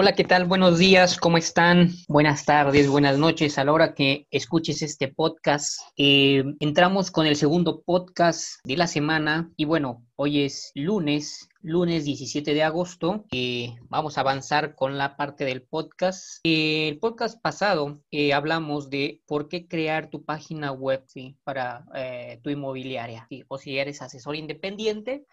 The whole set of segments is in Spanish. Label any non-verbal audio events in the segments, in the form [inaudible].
Hola, ¿qué tal? Buenos días, ¿cómo están? Buenas tardes, buenas noches. A la hora que escuches este podcast, eh, entramos con el segundo podcast de la semana y bueno, hoy es lunes, lunes 17 de agosto. Eh, vamos a avanzar con la parte del podcast. Eh, el podcast pasado hablamos de por qué crear tu página web para tu inmobiliaria o si eres asesor independiente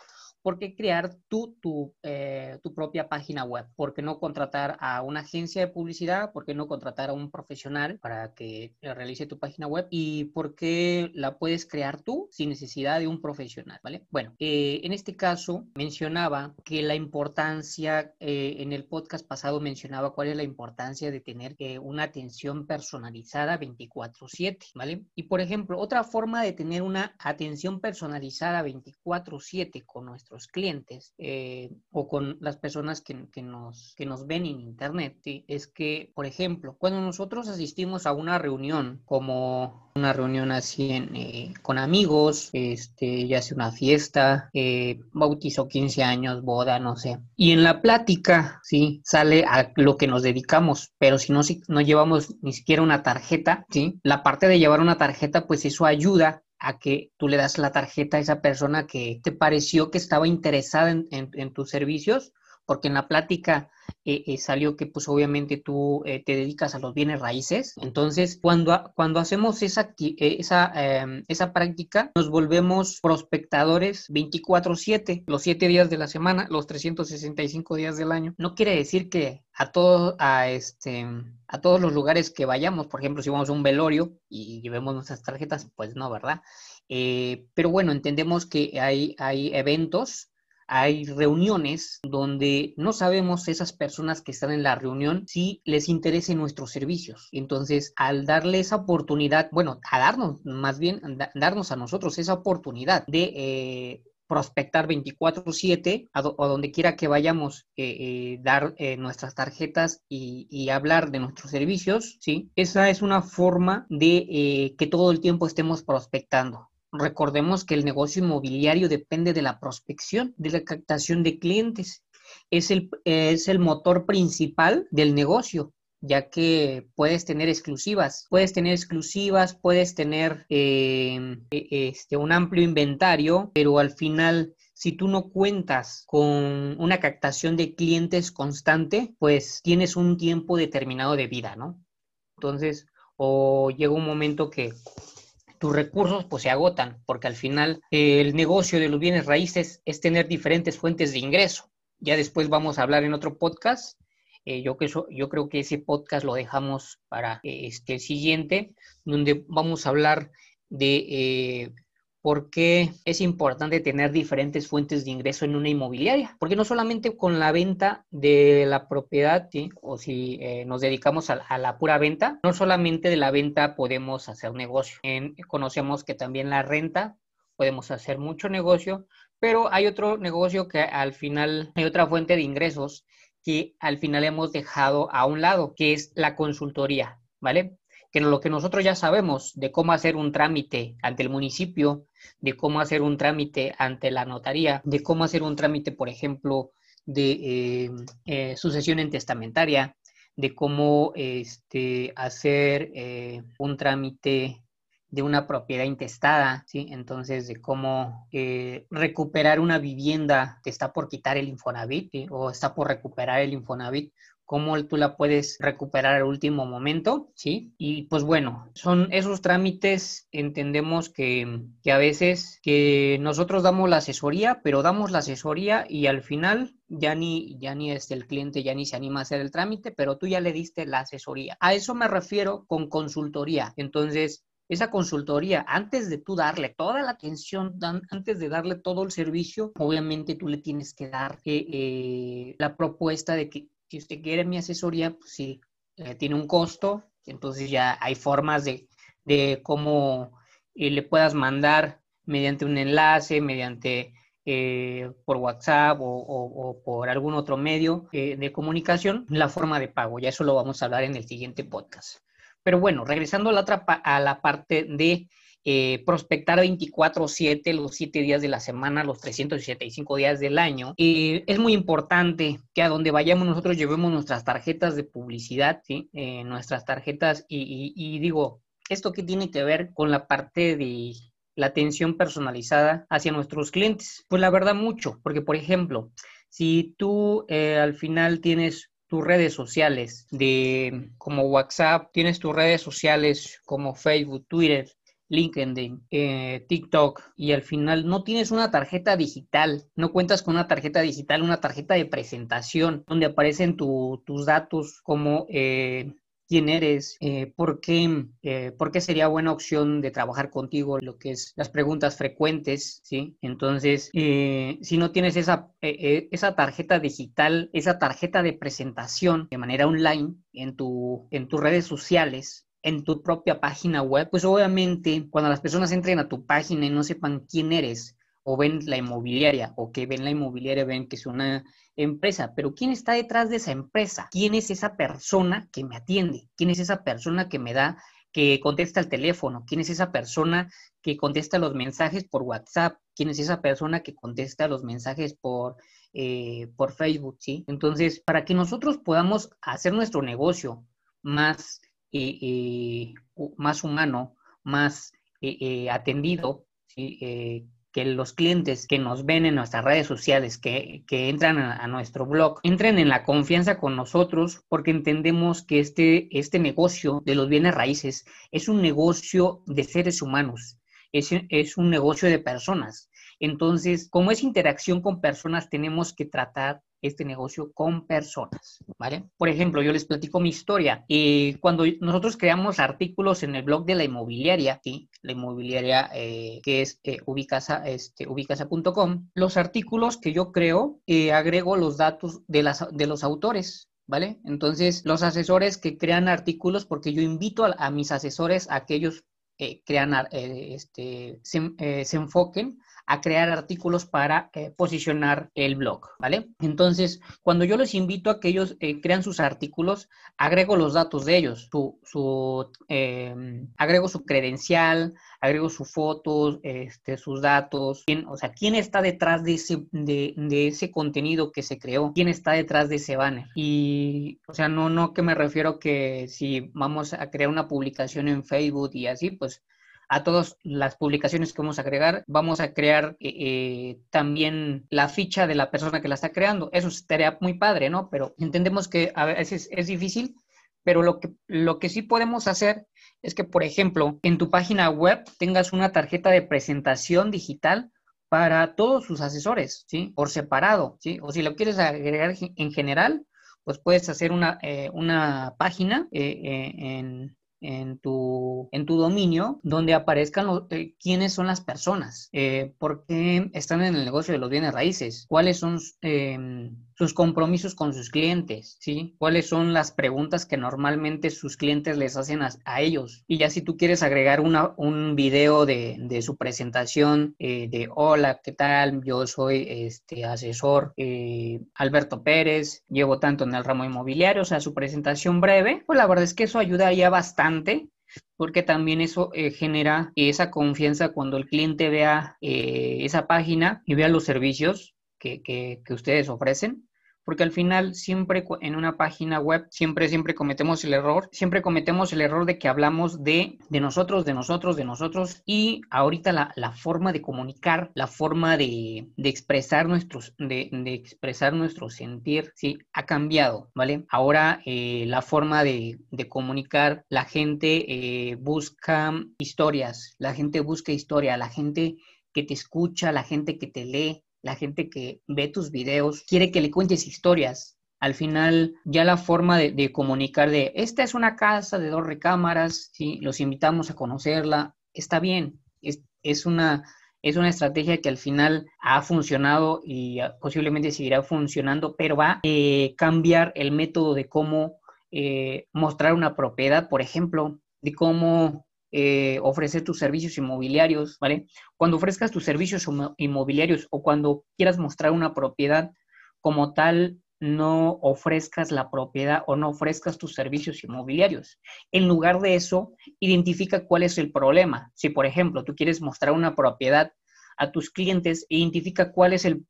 ¿por qué crear tú tu, eh, tu, propia página web? ¿Por qué no contratar a una agencia de publicidad? ¿Por qué no contratar a un profesional para que realice tu página web? ¿Y por qué la puedes crear tú sin necesidad de un profesional? ¿Vale? Bueno, eh, en este caso mencionaba que la importancia, eh, en el podcast pasado mencionaba cuál es la importancia de tener una atención personalizada 24/7, ¿vale? Y por ejemplo, otra forma de tener una atención personalizada 24/7 con nuestro clientes eh, o con las personas que, nos, que nos ven en Internet es que, por ejemplo, cuando nosotros asistimos a una reunión, como una reunión así eh, con amigos, este, ya sea una fiesta, eh, bautizo 15 años, boda, no sé, y en la plática, sí, sale a lo que nos dedicamos, pero si no, si no llevamos ni siquiera una tarjeta, sí, la parte de llevar una tarjeta, pues eso ayuda a que tú le das la tarjeta a esa persona que te pareció que estaba interesada en, tus servicios, porque en la plática eh, eh, salió que pues obviamente tú eh, te dedicas a los bienes raíces. Entonces, cuando, cuando hacemos esa, esa, em, esa práctica, nos volvemos prospectadores 24/7, los 7 días de la semana, los 365 días del año. No quiere decir que a, todo, a, este, a todos los lugares que vayamos, por ejemplo, si vamos a un velorio y llevemos nuestras tarjetas, pues no, ¿verdad? Eh, pero bueno, entendemos que hay, hay eventos, hay reuniones donde no sabemos esas personas que están en la reunión si les interesen nuestros servicios. Entonces, al darle esa oportunidad, bueno, a darnos, más bien, darnos a nosotros esa oportunidad de... Eh, prospectar 24/7 a, donde quiera que vayamos, eh, eh, dar nuestras tarjetas y, hablar de nuestros servicios, ¿sí? Esa es una forma de que todo el tiempo estemos prospectando. Recordemos que el negocio inmobiliario depende de la prospección, de la captación de clientes. Es el, es el motor principal del negocio ya que puedes tener exclusivas, puedes tener exclusivas, puedes tener eh, e, este, un amplio inventario, pero al final si tú no cuentas con una captación de clientes constante, pues tienes un tiempo determinado de vida, ¿no? Entonces, o llega un momento que tus recursos pues se agotan, porque al final el negocio de los bienes raíces es tener diferentes fuentes de ingreso. Ya después vamos a hablar en otro podcast eh, yo, que yo creo que ese podcast lo dejamos para este siguiente, donde vamos a hablar de eh, por qué es importante tener diferentes fuentes de ingreso en una inmobiliaria. Porque no solamente con la venta de la propiedad, o si eh, nos dedicamos a, la pura venta, no solamente de la venta podemos hacer negocio. conocemos que también la renta podemos hacer mucho negocio, pero hay otro negocio que al final hay otra fuente de ingresos que al final hemos dejado a un lado, que es la consultoría, ¿vale? Que lo que nosotros ya sabemos de cómo hacer un trámite ante el municipio, de cómo hacer un trámite ante la notaría, de cómo hacer un trámite, por ejemplo, de eh, eh, sucesión en testamentaria, de cómo este, hacer eh, un trámite de una propiedad intestada, ¿sí? Entonces, de cómo recuperar una vivienda que está por quitar el Infonavit o está por recuperar el Infonavit, cómo tú la puedes recuperar al último momento, ¿sí? Y pues bueno, son esos trámites, entendemos que, que a veces que nosotros damos la asesoría, pero damos la asesoría y al final ya ni, ya ni el cliente, ya ni se anima a hacer el trámite, pero tú ya le diste la asesoría. A eso me refiero con consultoría. Entonces, esa consultoría, antes de tú darle toda la atención, antes de darle todo el servicio, obviamente tú le tienes que dar eh, eh, la propuesta de que si usted quiere mi asesoría, pues sí, eh, tiene un costo, entonces ya hay formas de, cómo le puedas mandar mediante un enlace, mediante por WhatsApp o, o, por algún otro medio de comunicación, la forma de pago. Ya eso lo vamos a hablar en el siguiente podcast. Pero bueno, regresando a la, otra, a la parte de eh, prospectar 24/7 los 7 días de la semana, los 365 días del año. Eh, es muy importante que a donde vayamos nosotros llevemos nuestras tarjetas de publicidad. Eh, nuestras tarjetas y, digo, ¿esto qué tiene que ver con la parte de la atención personalizada hacia nuestros clientes? Pues la verdad mucho, porque por ejemplo, si tú al final tienes tus redes sociales de como WhatsApp, tienes tus redes sociales como Facebook, Twitter, LinkedIn, eh, TikTok y al final no tienes una tarjeta digital, no cuentas con una tarjeta digital, una tarjeta de presentación donde aparecen tus datos como eh, quién eres, eh, por, qué, por qué sería buena opción de trabajar contigo, lo que es las preguntas frecuentes, ¿sí? Entonces, si no tienes esa, esa tarjeta digital, esa tarjeta de presentación de manera online en, en tus redes sociales, en tu propia página web, pues obviamente cuando las personas entren a tu página y no sepan quién eres, o ven la inmobiliaria, o que ven la inmobiliaria, ven que es una empresa, pero ¿quién está detrás de esa empresa? ¿Quién es esa persona que me atiende? ¿Quién es esa persona que me da, que contesta el teléfono? ¿Quién es esa persona que contesta los mensajes por WhatsApp? ¿Quién es esa persona que contesta los mensajes por, eh, por Facebook? ¿sí? Entonces, para que nosotros podamos hacer nuestro negocio más más humano, más eh, eh, atendido, eh, que los clientes que nos ven en nuestras redes sociales, que, entran a, nuestro blog, entren en la confianza con nosotros porque entendemos que este, este negocio de los bienes raíces es un negocio de seres humanos, es, es un negocio de personas. Entonces, como es interacción con personas, tenemos que tratar este negocio con personas, ¿vale? Por ejemplo, yo les platico mi historia. Eh, cuando nosotros creamos artículos en el blog de la inmobiliaria, ¿sí? la inmobiliaria eh, que es eh, ubicasa, este, ubicasa.com, los artículos que yo creo, eh, agrego los datos de, las, de los autores, ¿vale? Entonces, los asesores que crean artículos, porque yo invito a, mis asesores a que ellos crean, este, se, enfoquen a crear artículos para eh, posicionar el blog, ¿vale? Entonces, cuando yo les invito a que ellos eh, crean sus artículos, agrego los datos de ellos, su, em, agrego su credencial, agrego sus fotos, este, sus datos, quién, o sea, quién está detrás de ese, de, ese contenido que se creó, quién está detrás de ese banner. Y, o sea, no, no que me refiero que si vamos a crear una publicación en Facebook y así, pues a todas las publicaciones que vamos a agregar, vamos a crear eh, eh, también la ficha de la persona que la está creando. Eso estaría muy padre, ¿no? Pero entendemos que a veces es difícil, pero lo que, lo que sí podemos hacer es que, por ejemplo, en tu página web tengas una tarjeta de presentación digital para todos sus asesores, ¿sí? Por separado, ¿sí? O si lo quieres agregar en general, pues puedes hacer una, eh, una página en, en tu, en tu dominio donde aparezcan eh, quiénes son las personas, eh, por qué están en el negocio de los bienes raíces, cuáles son em, sus compromisos con sus clientes, ¿sí? Cuáles son las preguntas que normalmente sus clientes les hacen a, ellos. Y ya si tú quieres agregar una, un video de, de su presentación eh, de hola, ¿qué tal? Yo soy este asesor eh, Alberto Pérez, llevo tanto en el ramo inmobiliario, o sea, su presentación breve, pues la verdad es que eso ayudaría bastante porque también eso eh, genera esa confianza cuando el cliente vea esa página y vea los servicios que, ustedes ofrecen, porque al final siempre en una página web, siempre, siempre cometemos el error, siempre cometemos el error de que hablamos de, nosotros, de nosotros, de nosotros, y ahorita la, la forma de comunicar, la forma de, de expresar nuestros, de, de, expresar nuestro sentir, sí, ha cambiado, ¿vale? Ahora eh, la forma de, de, comunicar, la gente eh, busca historias, la gente busca historia, la gente que te escucha, la gente que te lee, la gente que ve tus videos quiere que le cuentes historias. Al final, ya la forma de, comunicar de, esta es una casa de dos recámaras, ¿sí? los invitamos a conocerla, está bien, es, una, es una estrategia que al final ha funcionado y posiblemente seguirá funcionando, pero va a eh, cambiar el método de cómo eh, mostrar una propiedad, por ejemplo, de cómo eh, ofrecer tus servicios inmobiliarios, ¿vale? Cuando ofrezcas tus servicios inmobiliarios o cuando quieras mostrar una propiedad como tal, no ofrezcas la propiedad o no ofrezcas tus servicios inmobiliarios. En lugar de eso, identifica cuál es el problema. Si, por ejemplo, tú quieres mostrar una propiedad a tus clientes, identifica cuál es el,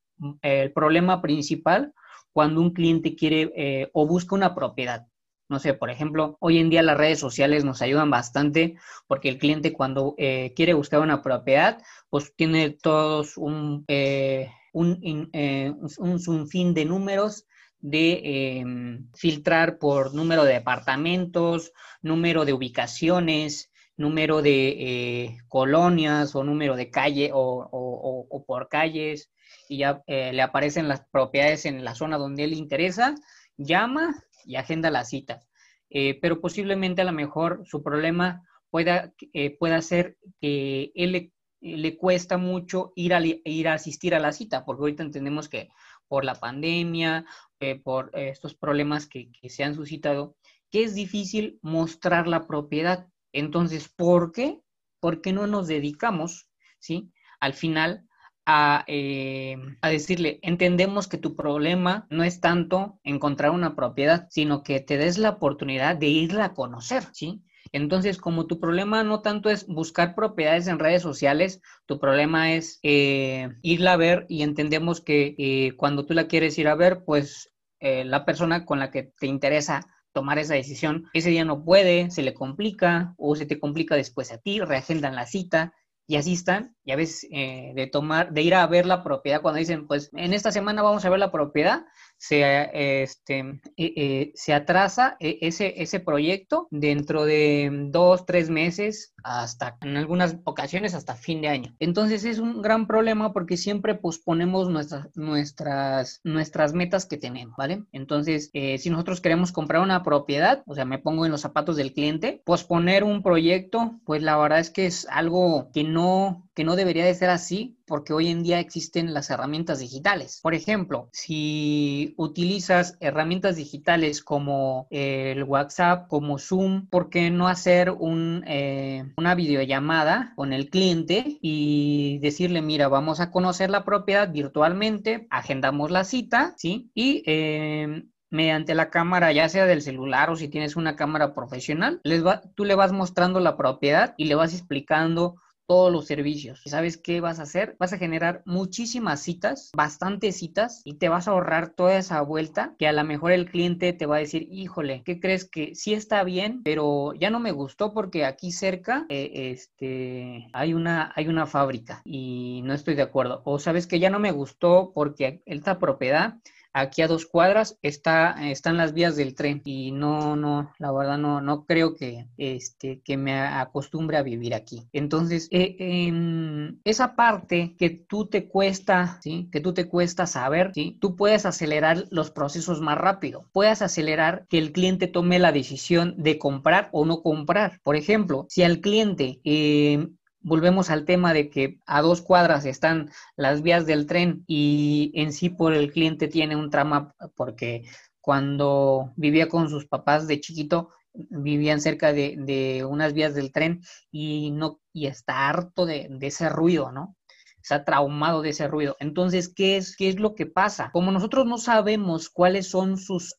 problema principal cuando un cliente quiere eh, o busca una propiedad. No sé, por ejemplo, hoy en día las redes sociales nos ayudan bastante porque el cliente cuando eh, quiere buscar una propiedad, pues tiene todos un, eh, un, eh, un, fin de números de em, filtrar por número de departamentos, número de ubicaciones, número de colonias o número de calle o, o por calles y ya le aparecen las propiedades en la zona donde él interesa, llama y agenda la cita. Eh, pero posiblemente a lo mejor su problema pueda, eh, pueda ser que él le, cuesta mucho ir a, ir a asistir a la cita, porque ahorita entendemos que por la pandemia, eh, por estos problemas que, que se han suscitado, que es difícil mostrar la propiedad. Entonces, ¿por qué? ¿Por qué no nos dedicamos, ¿sí? Al final eh, a, decirle, entendemos que tu problema no es tanto encontrar una propiedad, sino que te des la oportunidad de irla a conocer, ¿sí? Entonces, como tu problema no tanto es buscar propiedades en redes sociales, tu problema es eh, irla a ver y entendemos que eh, cuando tú la quieres ir a ver, pues la persona con la que te interesa tomar esa decisión, ese día no puede, se le complica o se te complica después a ti, reagendan la cita y así están, y a veces eh, de tomar, de ir a ver la propiedad, cuando dicen, pues en esta semana vamos a ver la propiedad, se, este, eh, eh, se atrasa ese, ese proyecto dentro de dos, tres meses, hasta en algunas ocasiones hasta fin de año. Entonces es un gran problema porque siempre posponemos nuestras, nuestras, nuestras metas que tenemos, ¿vale? Entonces, si nosotros queremos comprar una propiedad, o sea, me pongo en los zapatos del cliente, posponer un proyecto, pues la verdad es que es algo que no, que no debería de ser así porque hoy en día existen las herramientas digitales. Por ejemplo, si utilizas herramientas digitales como el WhatsApp, como Zoom, ¿por qué no hacer un, eh, una videollamada con el cliente y decirle, mira, vamos a conocer la propiedad virtualmente, agendamos la cita, ¿sí? Y eh, mediante la cámara, ya sea del celular o si tienes una cámara profesional, tú le vas mostrando la propiedad y le vas explicando todos los servicios. ¿Y sabes qué vas a hacer? Vas a generar muchísimas citas, bastantes citas, y te vas a ahorrar toda esa vuelta que a lo mejor el cliente te va a decir, híjole, ¿qué crees que sí está bien, pero ya no me gustó porque aquí cerca eh, este, hay, una, hay una fábrica y no estoy de acuerdo. O sabes que ya no me gustó porque esta propiedad aquí a dos cuadras está, están las vías del tren y no, no, la verdad no, no creo que, este, que me acostumbre a vivir aquí. Entonces, eh, em, esa parte que tú te cuesta, ¿sí? Que tú te cuesta saber, ¿sí? Tú puedes acelerar los procesos más rápido. Puedes acelerar que el cliente tome la decisión de comprar o no comprar. Por ejemplo, si al cliente eh, volvemos al tema de que a dos cuadras están las vías del tren y en sí por el cliente tiene un trama porque cuando vivía con sus papás de chiquito vivían cerca de, unas vías del tren y no y está harto de, ese ruido, ¿no? Está traumado de ese ruido. Entonces, ¿qué es, qué es lo que pasa? Como nosotros no sabemos cuáles son sus,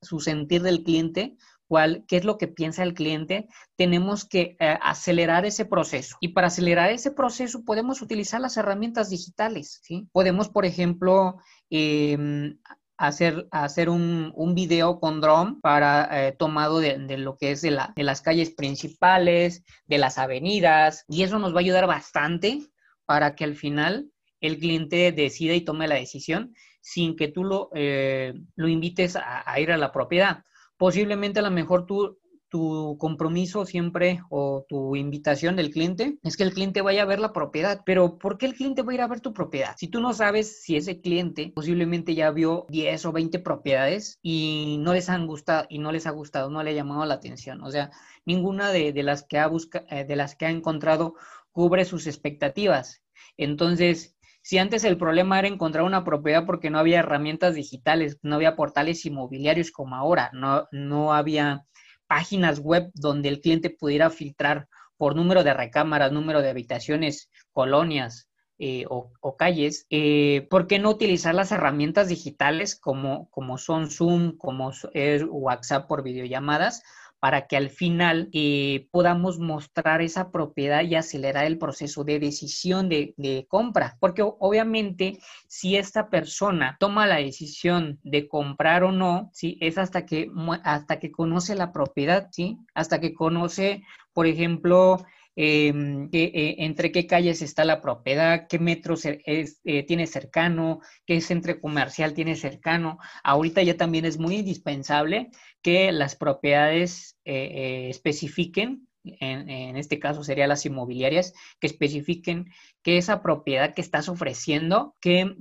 su sentir del cliente, cuál, qué es lo que piensa el cliente, tenemos que eh, acelerar ese proceso. Y para acelerar ese proceso podemos utilizar las herramientas digitales. Podemos, por ejemplo, em, hacer, hacer un, un, video con drone para eh, tomado de, lo que es de las calles principales, de las avenidas, y eso nos va a ayudar bastante para que al final el cliente decida y tome la decisión sin que tú lo, eh, lo invites a, ir a la propiedad posiblemente a lo mejor tú, tu compromiso siempre o tu invitación del cliente es que el cliente vaya a ver la propiedad. Pero ¿por qué el cliente va a ir a ver tu propiedad? Si tú no sabes si ese cliente posiblemente ya vio 10 o 20 propiedades y no les han gustado y no les ha gustado, no le ha llamado la atención. O sea, ninguna de, las que ha busca, eh, de las que ha encontrado cubre sus expectativas. Entonces, si antes el problema era encontrar una propiedad porque no había herramientas digitales, no había portales inmobiliarios como ahora, no, no había páginas web donde el cliente pudiera filtrar por número de recámaras, número de habitaciones, colonias, eh, o, calles, eh, ¿por qué no utilizar las herramientas digitales como, como son Zoom, como es WhatsApp por videollamadas? Para que al final eh, podamos mostrar esa propiedad y acelerar el proceso de decisión de, de, compra. Porque obviamente si esta persona toma la decisión de comprar o no, ¿sí? es hasta que, hasta que conoce la propiedad, ¿sí? hasta que conoce, por ejemplo, Em, eh, entre qué calles está la propiedad, qué metros eh, tiene cercano, qué centro comercial tiene cercano. Ahorita ya también es muy indispensable que las propiedades eh, especifiquen, en, este caso serían las inmobiliarias, que especifiquen que esa propiedad que estás ofreciendo, qué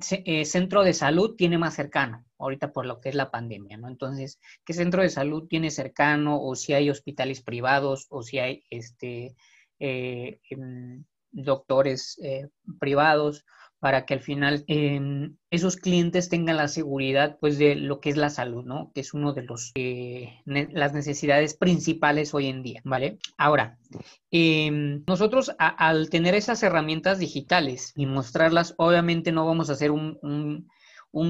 centro de salud tiene más cercano ahorita por lo que es la pandemia, ¿no? Entonces, ¿qué centro de salud tiene cercano o si hay hospitales privados o si hay este eh, doctores eh, privados para que al final esos clientes tengan la seguridad pues de lo que es la salud, ¿no? Que es uno de los eh, las necesidades principales hoy en día, ¿vale? Ahora, em, nosotros al tener esas herramientas digitales y mostrarlas, obviamente no vamos a hacer un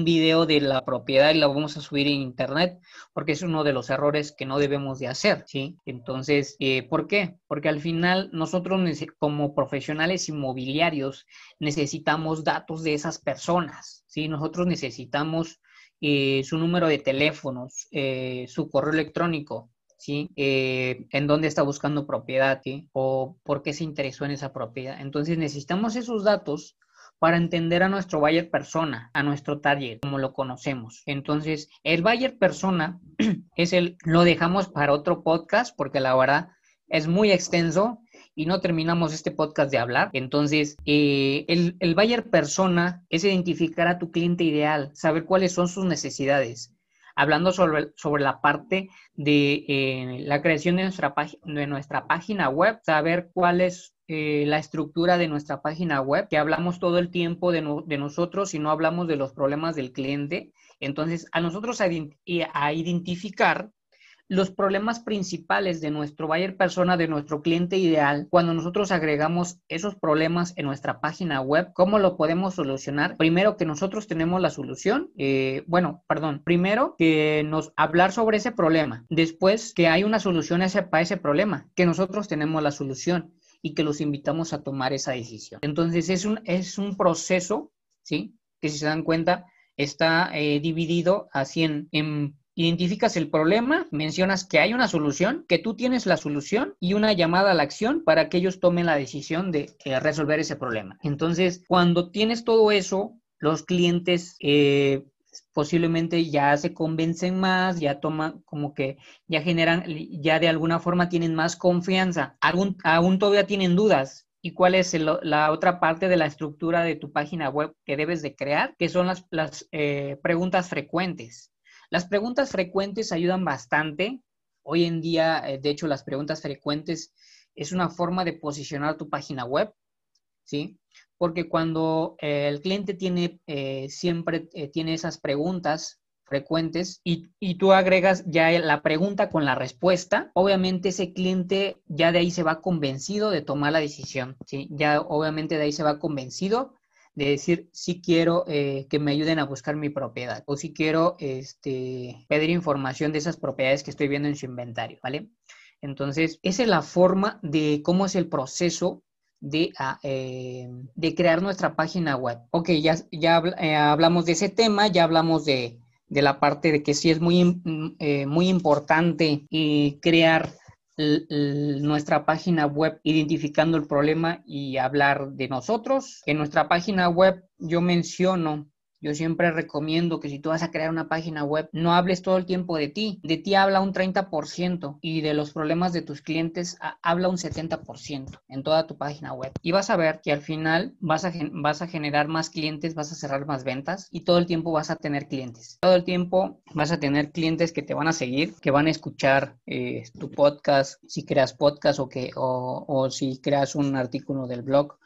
video de la propiedad y la vamos a subir en internet, porque es uno de los errores que no debemos de hacer, ¿sí? Entonces, eh, ¿por qué? Porque al final nosotros como profesionales inmobiliarios necesitamos datos de esas personas, ¿sí? Nosotros necesitamos eh, su número de teléfonos, eh, su correo electrónico, ¿sí? en dónde está buscando propiedad, ¿sí? O por qué se interesó en esa propiedad. Entonces necesitamos esos datos para entender a nuestro buyer persona, a nuestro target, como lo conocemos. Entonces, el buyer persona [clears throat] es el, lo dejamos para otro podcast porque la verdad es muy extenso y no terminamos este podcast de hablar. Entonces, eh, el, el buyer persona es identificar a tu cliente ideal, saber cuáles son sus necesidades. Hablando sobre, sobre la parte de eh, la creación de nuestra, de nuestra página web, saber cuál es eh, la estructura de nuestra página web, que hablamos todo el tiempo de, nosotros y no hablamos de los problemas del cliente. Entonces, a nosotros a, identificar los problemas principales de nuestro buyer persona, de nuestro cliente ideal, cuando nosotros agregamos esos problemas en nuestra página web, ¿cómo lo podemos solucionar? Primero que nosotros tenemos la solución, eh, bueno, perdón, primero que nos hablar sobre ese problema, después que hay una solución para ese problema, que nosotros tenemos la solución y que los invitamos a tomar esa decisión. Entonces es un, es un proceso, ¿sí? Que si se dan cuenta, está eh, dividido así en, identificas el problema, mencionas que hay una solución, que tú tienes la solución y una llamada a la acción para que ellos tomen la decisión de eh, resolver ese problema. Entonces, cuando tienes todo eso, los clientes eh, posiblemente ya se convencen más, ya toman como que ya generan, ya de alguna forma tienen más confianza. Aún, aún todavía tienen dudas. ¿Y cuál es la otra parte de la estructura de tu página web que debes de crear? Que son las, las eh, preguntas frecuentes. Las preguntas frecuentes ayudan bastante. Hoy en día, eh, de hecho, las preguntas frecuentes es una forma de posicionar tu página web, ¿sí? porque cuando eh, el cliente tiene eh, siempre eh, tiene esas preguntas frecuentes y, tú agregas ya la pregunta con la respuesta, obviamente ese cliente ya de ahí se va convencido de tomar la decisión, ¿sí? Ya obviamente de ahí se va convencido de decir si quiero que me ayuden a buscar mi propiedad o si quiero este, pedir información de esas propiedades que estoy viendo en su inventario, ¿vale? Entonces, esa es la forma de cómo es el proceso Ah, eh, de, crear nuestra página web. Ok, ya, ya eh, hablamos de ese tema, ya hablamos de, la parte de que sí es muy, mm, eh, muy importante crear nuestra página web identificando el problema y hablar de nosotros. En nuestra página web yo menciono yo siempre recomiendo que si tú vas a crear una página web, no hables todo el tiempo de ti. De ti habla un 30% y de los problemas de tus clientes habla un 70% en toda tu página web. Y vas a ver que al final vas a, generar más clientes, vas a cerrar más ventas y todo el tiempo vas a tener clientes. Todo el tiempo vas a tener clientes que te van a seguir, que van a escuchar eh, tu podcast, si creas podcast o, que, o, o si creas un artículo del blog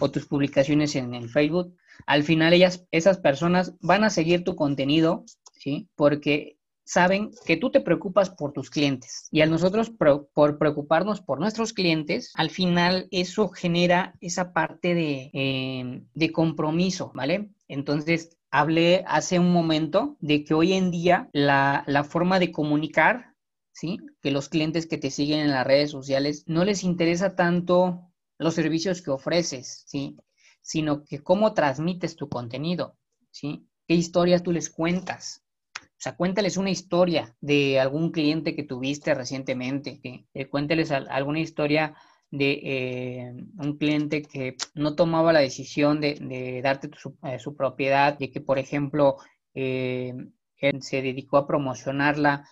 o tus publicaciones en el Facebook al final ellas, esas personas van a seguir tu contenido, ¿sí? Porque saben que tú te preocupas por tus clientes y a nosotros por preocuparnos por nuestros clientes, al final eso genera esa parte de, em, de compromiso, ¿vale? Entonces, hablé hace un momento de que hoy en día la, la forma de comunicar, ¿sí? Que los clientes que te siguen en las redes sociales no les interesa tanto los servicios que ofreces, ¿sí? Sino que cómo transmites tu contenido, ¿sí? ¿Qué historias tú les cuentas? O sea, cuéntales una historia de algún cliente que tuviste recientemente, ¿sí? Eh, cuéntales alguna historia de eh, un cliente que no tomaba la decisión de, darte eh, su, propiedad, y que, por ejemplo, él se dedicó a promocionarla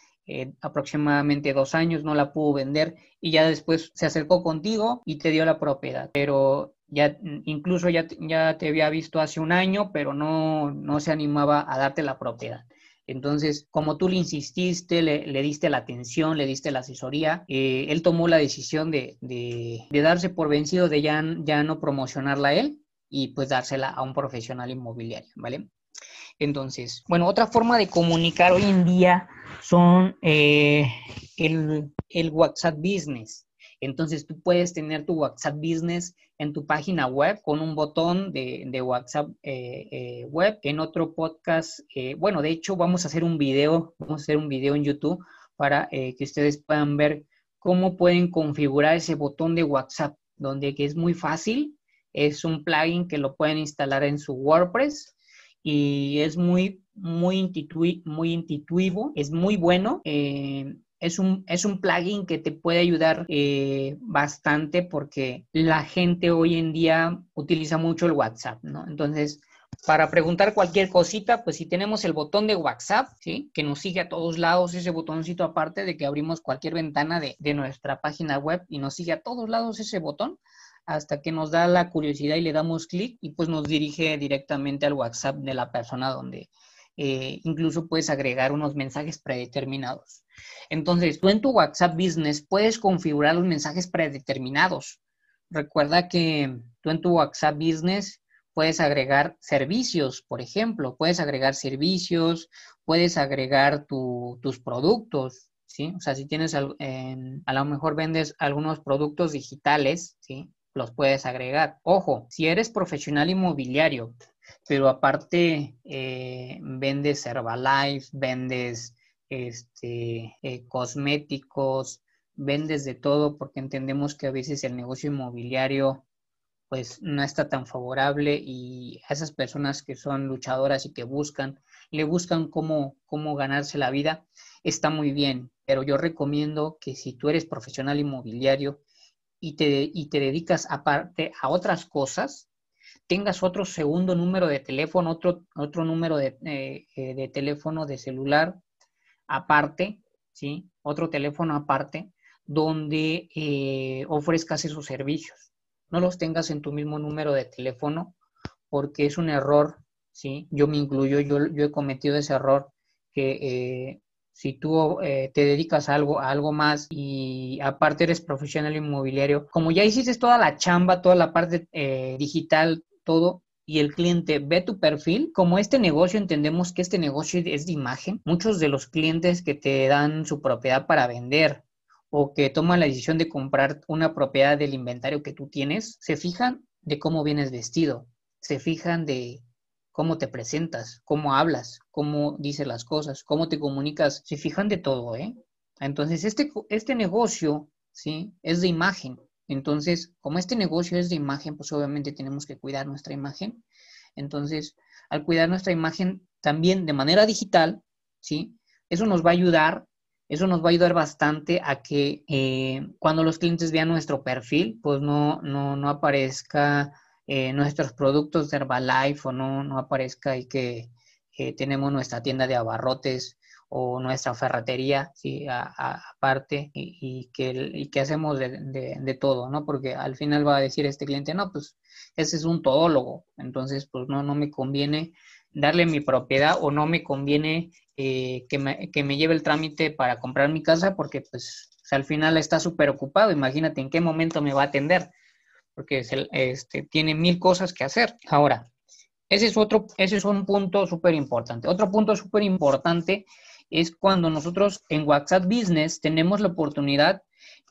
aproximadamente dos años, no la pudo vender y ya después se acercó contigo y te dio la propiedad. Pero ya incluso ya, ya te había visto hace un año, pero no, no se animaba a darte la propiedad. Entonces, como tú le insististe, le, diste la atención, le diste la asesoría, eh, él tomó la decisión de, de, darse por vencido, de ya, ya no promocionarla a él y pues dársela a un profesional inmobiliario, ¿vale? Entonces, bueno, otra forma de comunicar hoy en día son eh, el, el WhatsApp Business. Entonces tú puedes tener tu WhatsApp Business en tu página web con un botón de, WhatsApp eh, eh, web. En otro podcast, eh, bueno, de hecho vamos a hacer un video, vamos a hacer un video en YouTube para que ustedes puedan ver cómo pueden configurar ese botón de WhatsApp, donde que es muy fácil. Es un plugin que lo pueden instalar en su WordPress y es muy, muy, muy intuitivo, es muy bueno es un, es un plugin que te puede ayudar eh, bastante porque la gente hoy en día utiliza mucho el WhatsApp, ¿no? Entonces, para preguntar cualquier cosita, pues si tenemos el botón de WhatsApp, ¿sí? Que nos sigue a todos lados, ese botoncito aparte de que abrimos cualquier ventana de, de nuestra página web y nos sigue a todos lados ese botón hasta que nos da la curiosidad y le damos clic y pues nos dirige directamente al WhatsApp de la persona donde eh, incluso puedes agregar unos mensajes predeterminados. Entonces, tú en tu WhatsApp Business puedes configurar los mensajes predeterminados. Recuerda que tú en tu WhatsApp Business puedes agregar servicios, por ejemplo, puedes agregar servicios, puedes agregar tus productos, ¿sí? O sea, si tienes, a lo mejor vendes algunos productos digitales, ¿sí? Los puedes agregar. Ojo, si eres profesional inmobiliario pero aparte eh, vendes Herbalife, vendes este, eh, cosméticos, vendes de todo porque entendemos que a veces el negocio inmobiliario pues no está tan favorable y a esas personas que son luchadoras y que buscan, le buscan cómo, cómo ganarse la vida, está muy bien, pero yo recomiendo que si tú eres profesional inmobiliario y te, y te dedicas aparte a otras cosas, tengas otro segundo número de teléfono, otro, otro número de, eh, eh, de teléfono de celular aparte, ¿sí? Otro teléfono aparte donde eh, ofrezcas esos servicios. No los tengas en tu mismo número de teléfono porque es un error, ¿sí? Yo me incluyo, yo, yo he cometido ese error que si tú te dedicas a algo, algo más y aparte eres profesional inmobiliario, como ya hiciste toda la chamba, toda la parte digital, todo y el cliente ve tu perfil, como este negocio entendemos que este negocio es de imagen, muchos de los clientes que te dan su propiedad para vender o que toman la decisión de comprar una propiedad del inventario que tú tienes, se fijan de cómo vienes vestido, se fijan de cómo te presentas, cómo hablas, cómo dices las cosas, cómo te comunicas, se fijan de todo, ¿eh? Entonces, este, este negocio, ¿sí? Es de imagen. Entonces, como este negocio es de imagen, pues obviamente tenemos que cuidar nuestra imagen. Entonces, al cuidar nuestra imagen también de manera digital, ¿sí? Eso nos va a ayudar, eso nos va a ayudar bastante a que eh, cuando los clientes vean nuestro perfil, pues no, no, no aparezca eh, nuestros productos de Herbalife o no, no aparezca y que eh, tenemos nuestra tienda de abarrotes o nuestra ferretería, ¿sí? aparte, y, que, y que hacemos de, todo, ¿no? Porque al final va a decir este cliente, no, pues ese es un todólogo, entonces pues no, no me conviene darle mi propiedad o no me conviene eh, que, me, que, me, lleve el trámite para comprar mi casa porque pues al final está súper ocupado, imagínate en qué momento me va a atender, porque este, tiene mil cosas que hacer. Ahora, ese es otro, ese es un punto súper importante. Otro punto súper importante es cuando nosotros en WhatsApp Business tenemos la oportunidad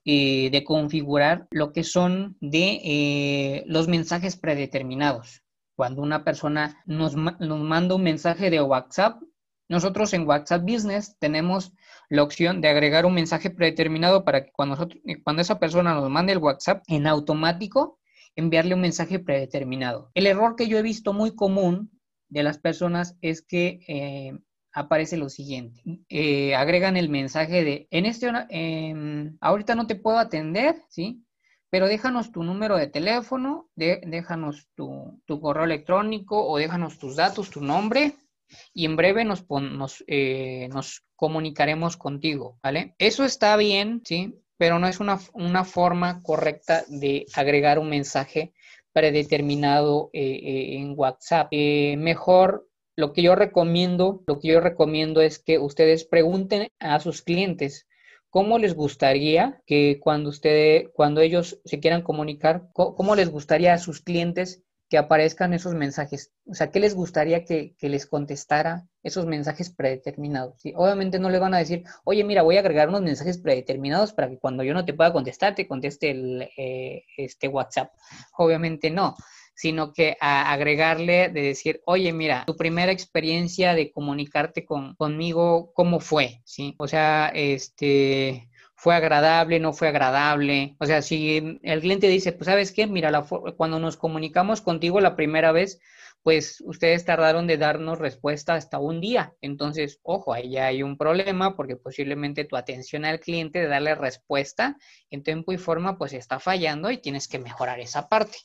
eh, de configurar lo que son de eh, los mensajes predeterminados. Cuando una persona nos, nos manda un mensaje de WhatsApp, nosotros en WhatsApp Business tenemos la opción de agregar un mensaje predeterminado para que cuando, cuando esa persona nos mande el WhatsApp, en automático enviarle un mensaje predeterminado. El error que yo he visto muy común de las personas es que eh, aparece lo siguiente. Eh, agregan el mensaje de, en este, eh, ahorita no te puedo atender, ¿sí? Pero déjanos tu número de teléfono, déjanos tu, tu, correo electrónico o déjanos tus datos, tu nombre, y en breve nos, eh, nos, comunicaremos contigo, ¿vale? Eso está bien, ¿sí? Pero no es una, forma correcta de agregar un mensaje predeterminado eh, en WhatsApp. mejor lo que yo recomiendo, lo que yo recomiendo es que ustedes pregunten a sus clientes cómo les gustaría que cuando ustedes, cuando ellos se quieran comunicar, cómo les gustaría a sus clientes que aparezcan esos mensajes. O sea, ¿qué les gustaría que, les contestara esos mensajes predeterminados? Obviamente no le van a decir, oye, mira, voy a agregar unos mensajes predeterminados para que cuando yo no te pueda contestar, te conteste el, eh, este WhatsApp. Obviamente no sino que a agregarle de decir, oye, mira, tu primera experiencia de comunicarte con, conmigo, ¿cómo fue? ¿Sí? O sea, este, fue agradable, no fue agradable. O sea, si el cliente dice, pues sabes qué, mira, cuando nos comunicamos contigo la primera vez, pues ustedes tardaron de darnos respuesta hasta un día. Entonces, ojo, ahí ya hay un problema porque posiblemente tu atención al cliente de darle respuesta en tiempo y forma, pues está fallando y tienes que mejorar esa parte.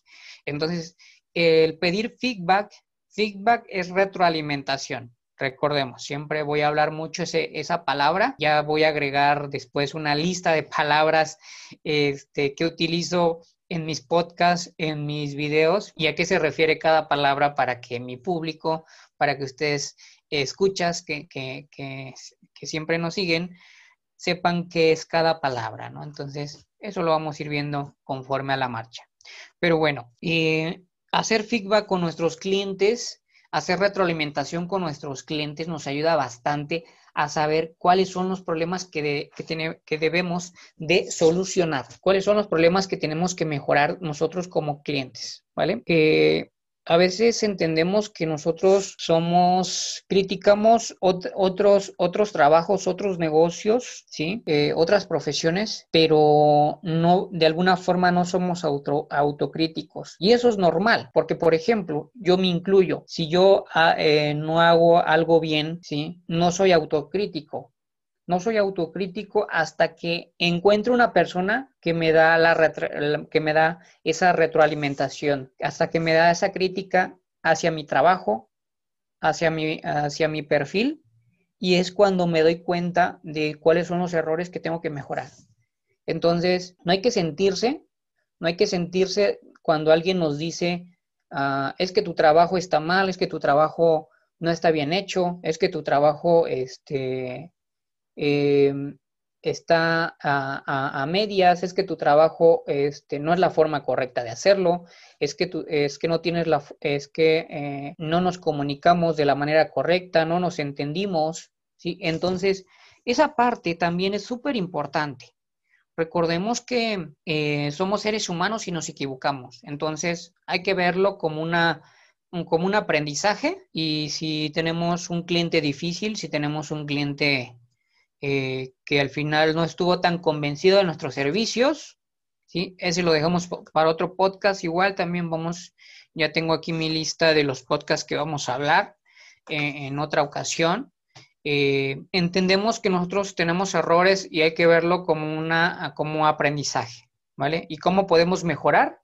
Entonces, el pedir feedback, feedback es retroalimentación. Recordemos, siempre voy a hablar mucho ese, esa palabra. Ya voy a agregar después una lista de palabras este, que utilizo en mis podcasts, en mis videos y a qué se refiere cada palabra para que mi público, para que ustedes escuchas que, que, que, siempre nos siguen, sepan qué es cada palabra, ¿no? Entonces, eso lo vamos a ir viendo conforme a la marcha. Pero bueno, eh, hacer feedback con nuestros clientes hacer retroalimentación con nuestros clientes nos ayuda bastante a saber cuáles son los problemas que, que, debemos de solucionar, cuáles son los problemas que tenemos que mejorar nosotros como clientes, ¿vale? A veces entendemos que nosotros somos, criticamos otros, otros trabajos, otros negocios, ¿sí? Eh, otras profesiones, pero no, de alguna forma no somos auto, autocríticos. Y eso es normal, porque por ejemplo, yo me incluyo, si yo ah, eh, no hago algo bien, ¿sí? No soy autocrítico, no soy autocrítico hasta que encuentro una persona que me da la que me da esa retroalimentación, hasta que me da esa crítica hacia mi trabajo, hacia mi, hacia mi perfil, y es cuando me doy cuenta de cuáles son los errores que tengo que mejorar. Entonces, no hay que sentirse, no hay que sentirse cuando alguien nos dice, ah, es que tu trabajo está mal, es que tu trabajo no está bien hecho, es que tu trabajo, este, Em, está a, medias, es que tu trabajo este, no es la forma correcta de hacerlo, es que, es que no tienes la, es que eh, no nos comunicamos de la manera correcta, no nos entendimos, ¿sí? Entonces, esa parte también es súper importante. Recordemos que eh, somos seres humanos y nos equivocamos, entonces hay que verlo como una como un aprendizaje y si tenemos un cliente difícil, si tenemos un cliente eh, que al final no estuvo tan convencido de nuestros servicios, ¿sí? Ese lo dejamos para otro podcast. Igual también vamos, ya tengo aquí mi lista de los podcasts que vamos a hablar eh, en otra ocasión. Eh, entendemos que nosotros tenemos errores y hay que verlo como, una, como aprendizaje, ¿vale? Y cómo podemos mejorar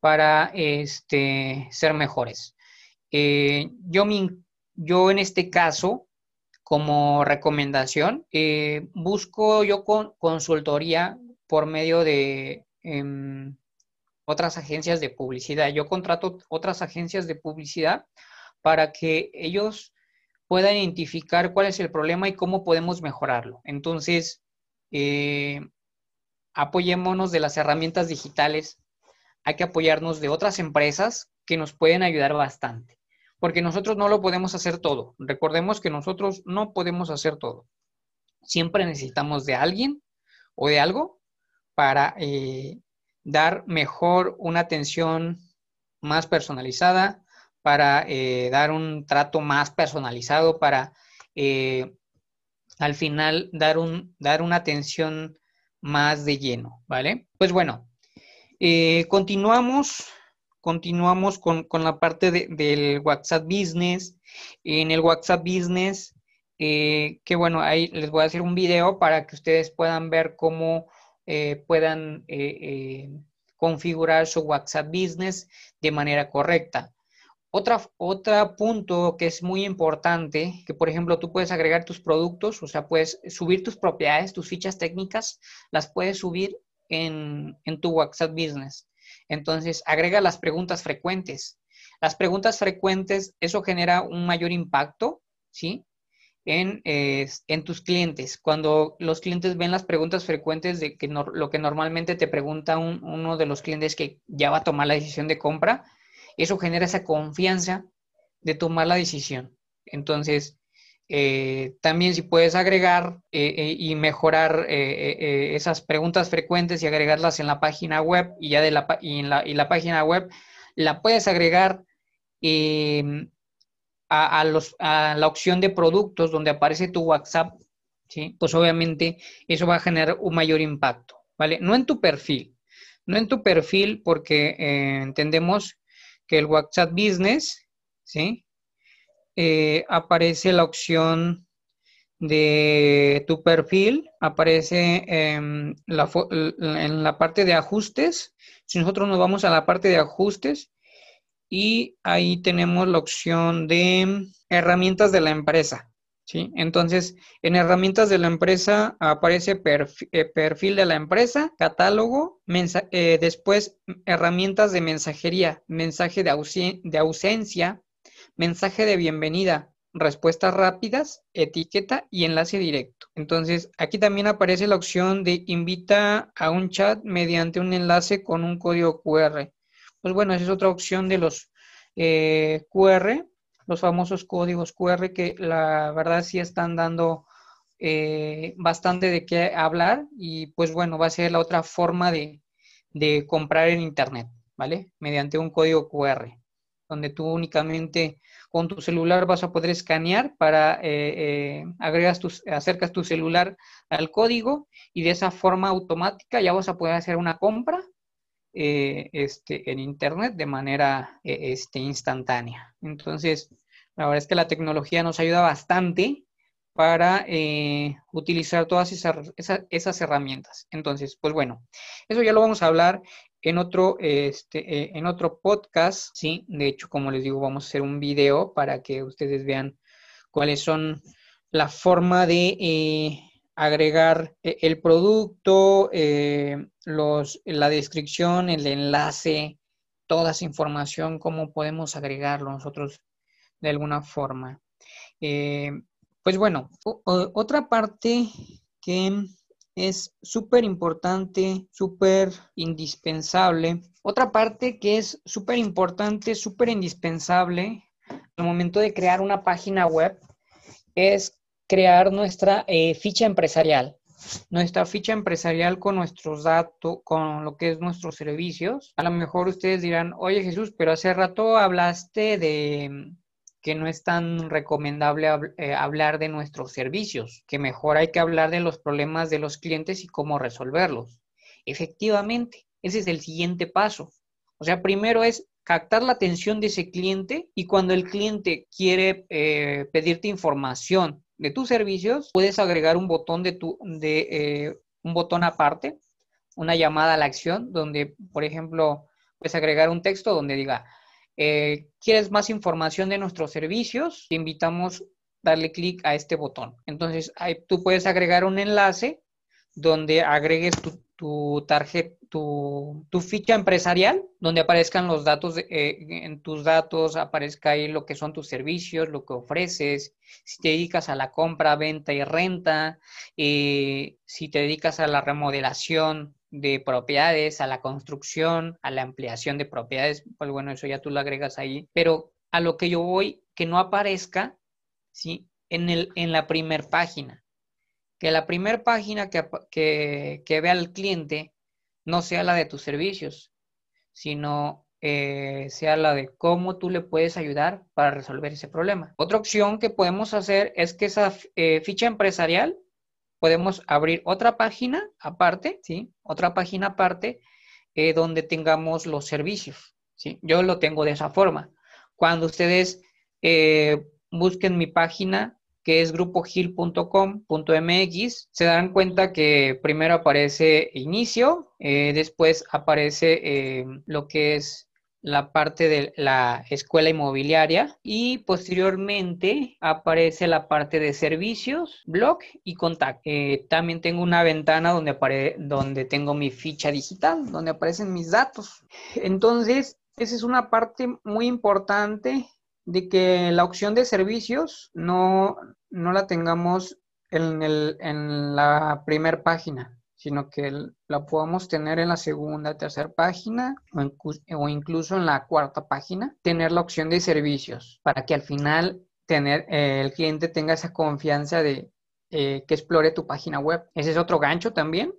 para este, ser mejores. yo, yo en este caso, como recomendación, eh, busco yo con consultoría por medio de em, otras agencias de publicidad. Yo contrato otras agencias de publicidad para que ellos puedan identificar cuál es el problema y cómo podemos mejorarlo. Entonces, eh, apoyémonos de las herramientas digitales. Hay que apoyarnos de otras empresas que nos pueden ayudar bastante. Porque nosotros no lo podemos hacer todo. Recordemos que nosotros no podemos hacer todo. Siempre necesitamos de alguien o de algo para eh, dar mejor una atención más personalizada, para eh, dar un trato más personalizado, para eh, al final dar, un, dar una atención más de lleno, ¿vale? Pues bueno, continuamos continuamos con, la parte del WhatsApp Business. En el WhatsApp Business, eh, que bueno, ahí les voy a hacer un video para que ustedes puedan ver cómo eh, puedan eh, configurar su WhatsApp Business de manera correcta. Otra, otro punto que es muy importante, que por ejemplo tú puedes agregar tus productos, o sea, puedes subir tus propiedades, tus fichas técnicas, las puedes subir en, en tu WhatsApp Business. Entonces, agrega las preguntas frecuentes. Las preguntas frecuentes, eso genera un mayor impacto, ¿sí? En, en tus clientes. Cuando los clientes ven las preguntas frecuentes de que lo que normalmente te pregunta uno de los clientes que ya va a tomar la decisión de compra, eso genera esa confianza de tomar la decisión. Entonces, eh, también si puedes agregar eh, eh, y mejorar esas preguntas frecuentes y agregarlas en la página web y ya de la, y en la, y la página web la puedes agregar em, a, los, a, la opción de productos donde aparece tu WhatsApp, ¿sí? pues obviamente eso va a generar un mayor impacto, ¿vale? No en tu perfil, no en tu perfil porque entendemos que el WhatsApp Business, ¿sí? Eh, aparece la opción de tu perfil, aparece en la, parte de ajustes. Si nosotros nos vamos a la parte de ajustes y ahí tenemos la opción de herramientas de la empresa. ¿sí? Entonces, en herramientas de la empresa aparece eh, perfil de la empresa, catálogo, eh, después herramientas de mensajería, mensaje de, de ausencia, mensaje de bienvenida, respuestas rápidas, etiqueta y enlace directo. Entonces, aquí también aparece la opción de invita a un chat mediante un enlace con un código QR. Pues bueno, esa es otra opción de los eh, QR, los famosos códigos QR que la verdad sí están dando eh, bastante de qué hablar y pues bueno, va a ser la otra forma de, de comprar en Internet, ¿vale? Mediante un código QR donde tú únicamente con tu celular vas a poder escanear para eh, eh, agregas tus, acercas tu celular al código y de esa forma automática ya vas a poder hacer una compra eh, este, en internet de manera este, instantánea. Entonces, la verdad es que la tecnología nos ayuda bastante para utilizar todas esas, esas, herramientas. Entonces, pues bueno, eso ya lo vamos a hablar en otro, este, eh, en otro podcast, ¿sí? De hecho, como les digo, vamos a hacer un video para que ustedes vean cuáles son la forma de eh, agregar eh, el producto, los, la descripción, el enlace, toda esa información, cómo podemos agregarlo nosotros de alguna forma. pues bueno, otra parte que es súper importante, súper indispensable. Otra parte que es súper importante, súper indispensable al momento de crear una página web es crear nuestra eh, ficha empresarial. Nuestra ficha empresarial con nuestros datos, con lo que es nuestros servicios. A lo mejor ustedes dirán, oye Jesús, pero hace rato hablaste de que no es tan recomendable eh, hablar de nuestros servicios, que mejor hay que hablar de los problemas de los clientes y cómo resolverlos. Efectivamente, ese es el siguiente paso. O sea, primero es captar la atención de ese cliente y cuando el cliente quiere eh, pedirte información de tus servicios, puedes agregar un botón de tu, de, eh, un botón aparte, una llamada a la acción, donde, por ejemplo, puedes agregar un texto donde diga, eh, ¿Quieres más información de nuestros servicios? Te invitamos a darle clic a este botón. Entonces, tú puedes agregar un enlace donde agregues tu, tarjeta, tu, ficha empresarial, donde aparezcan los datos, eh, en tus datos aparezca ahí lo que son tus servicios, lo que ofreces, si te dedicas a la compra, venta y renta, eh, si te dedicas a la remodelación de propiedades, a la construcción, a la ampliación de propiedades, pues bueno, eso ya tú lo agregas ahí. Pero a lo que yo voy, que no aparezca, ¿sí? En, el, en la primera página. Que la primera página que, que, que vea el cliente no sea la de tus servicios, sino eh, sea la de cómo tú le puedes ayudar para resolver ese problema. Otra opción que podemos hacer es que esa eh, ficha empresarial podemos abrir otra página aparte, ¿sí? Otra página aparte eh, donde tengamos los servicios, ¿sí? Yo lo tengo de esa forma. Cuando ustedes busquen mi página, que es grupogil.com.mx, se darán cuenta que primero aparece inicio, después aparece lo que es la parte de la escuela inmobiliaria y posteriormente aparece la parte de servicios, blog y contacto. Eh, también tengo una ventana donde, donde tengo mi ficha digital, donde aparecen mis datos. Entonces, esa es una parte muy importante de que la opción de servicios no, no la tengamos en, el, en la primera página sino que la podamos tener en la segunda, tercera página o, incluso en la cuarta página, tener la opción de servicios para que al final tener, eh, el cliente tenga esa confianza de eh, que explore tu página web. Ese es otro gancho también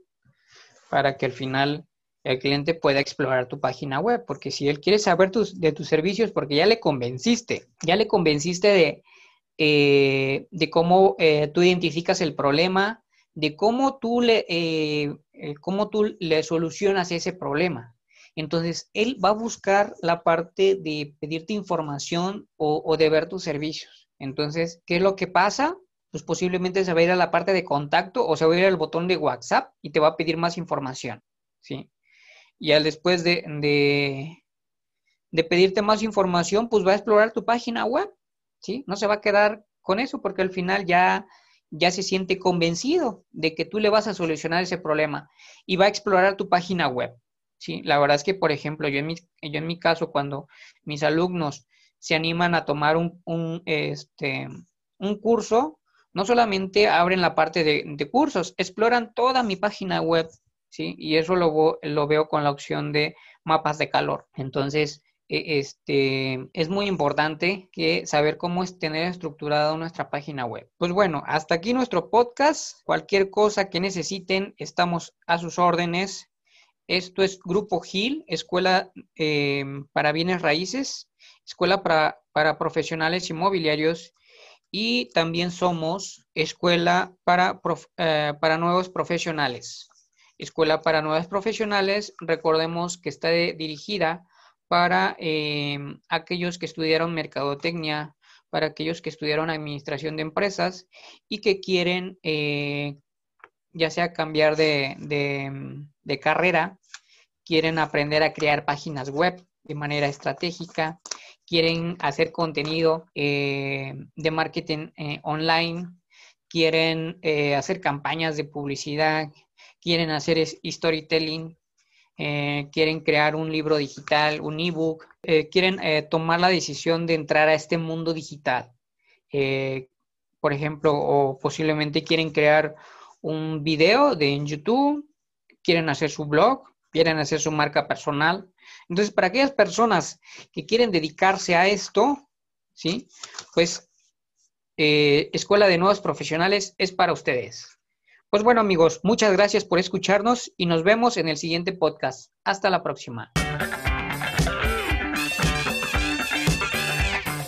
para que al final el cliente pueda explorar tu página web, porque si él quiere saber tus, de tus servicios, porque ya le convenciste, ya le convenciste de, eh, de cómo tú identificas el problema, de cómo tú le, eh, eh, cómo tú le solucionas ese problema. Entonces, él va a buscar la parte de pedirte información o, de ver tus servicios. Entonces, ¿qué es lo que pasa? Pues posiblemente se va a ir a la parte de contacto o se va a ir al botón de WhatsApp y te va a pedir más información, ¿sí? Y al después de, de, de pedirte más información, pues va a explorar tu página web, ¿sí? No se va a quedar con eso porque al final ya ya se siente convencido de que tú le vas a solucionar ese problema y va a explorar tu página web. ¿sí? La verdad es que, por ejemplo, yo en mi, yo en mi caso, cuando mis alumnos se animan a tomar un, un, este, un curso, no solamente abren la parte de, cursos, exploran toda mi página web, ¿sí? Y eso lo, lo veo con la opción de mapas de calor. Entonces, este, es muy importante que saber cómo es tener estructurada nuestra página web. Pues bueno, hasta aquí nuestro podcast. Cualquier cosa que necesiten, estamos a sus órdenes. Esto es Grupo GIL, Escuela eh, para Bienes Raíces, Escuela para, para Profesionales Inmobiliarios y también somos Escuela para, eh, para Nuevos Profesionales. Escuela para Nuevos Profesionales, recordemos que está dirigida para em, aquellos que estudiaron mercadotecnia, para aquellos que estudiaron administración de empresas y que quieren eh, ya sea cambiar de, carrera, quieren aprender a crear páginas web de manera estratégica, quieren hacer contenido eh, de marketing eh, online, quieren hacer campañas de publicidad, quieren hacer storytelling, eh, quieren crear un libro digital, un ebook, eh, quieren eh, tomar la decisión de entrar a este mundo digital. por ejemplo, o posiblemente quieren crear un video de en YouTube, quieren hacer su blog, quieren hacer su marca personal. Entonces, para aquellas personas que quieren dedicarse a esto, ¿sí? Pues Escuela de Nuevos Profesionales es para ustedes. Pues bueno amigos, muchas gracias por escucharnos y nos vemos en el siguiente podcast. Hasta la próxima.